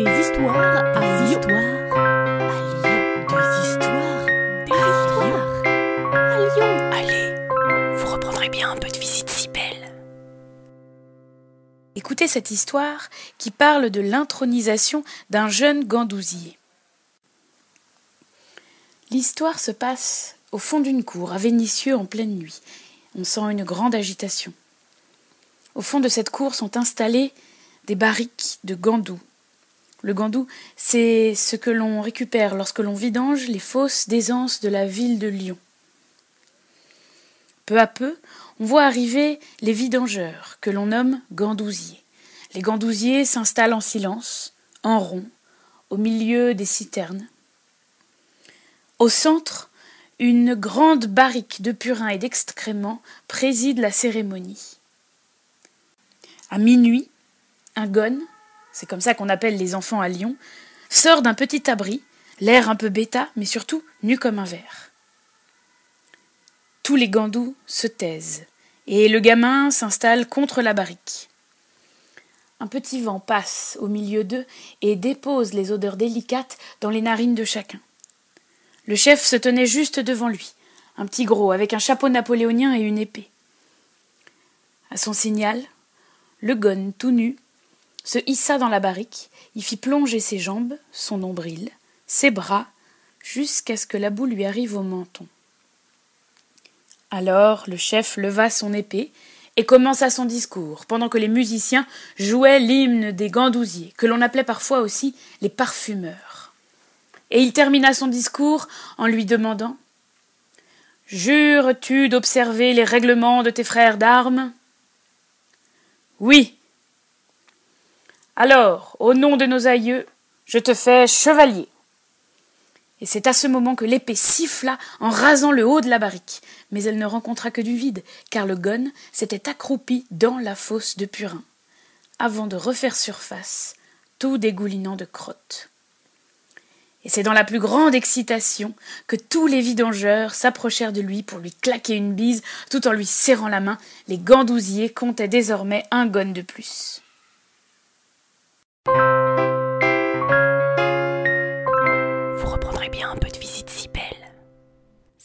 Des histoires à Lyon. À Lyon. Des histoires. Des histoires. À Lyon. Allez, vous reprendrez bien un peu de visite si belle. Écoutez cette histoire qui parle de l'intronisation d'un jeune gandousier. L'histoire se passe au fond d'une cour, à Vénissieux, en pleine nuit. On sent une grande agitation. Au fond de cette cour sont installés des barriques de gandous. Le gandou, c'est ce que l'on récupère lorsque l'on vidange les fosses d'aisance de la ville de Lyon. Peu à peu, on voit arriver les vidangeurs, que l'on nomme gandousiers. Les gandousiers s'installent en silence, en rond, au milieu des citernes. Au centre, une grande barrique de purins et d'excréments préside la cérémonie. À minuit, un gonne, c'est comme ça qu'on appelle les enfants à Lyon, sort d'un petit abri, l'air un peu bêta, mais surtout nu comme un verre. Tous les gandous se taisent, et le gamin s'installe contre la barrique. Un petit vent passe au milieu d'eux et dépose les odeurs délicates dans les narines de chacun. Le chef se tenait juste devant lui, un petit gros avec un chapeau napoléonien et une épée. À son signal, le gonne, tout nu, se hissa dans la barrique, y fit plonger ses jambes, son nombril, ses bras, jusqu'à ce que la boue lui arrive au menton. Alors le chef leva son épée et commença son discours, pendant que les musiciens jouaient l'hymne des gandousiers, que l'on appelait parfois aussi les parfumeurs. Et il termina son discours en lui demandant Jures-tu d'observer les règlements de tes frères d'armes oui. Alors, au nom de nos aïeux, je te fais chevalier. Et c'est à ce moment que l'épée siffla en rasant le haut de la barrique, mais elle ne rencontra que du vide, car le gonne s'était accroupi dans la fosse de Purin, avant de refaire surface, tout dégoulinant de crottes. Et c'est dans la plus grande excitation que tous les vidangeurs s'approchèrent de lui pour lui claquer une bise tout en lui serrant la main. Les gandousiers comptaient désormais un gonne de plus.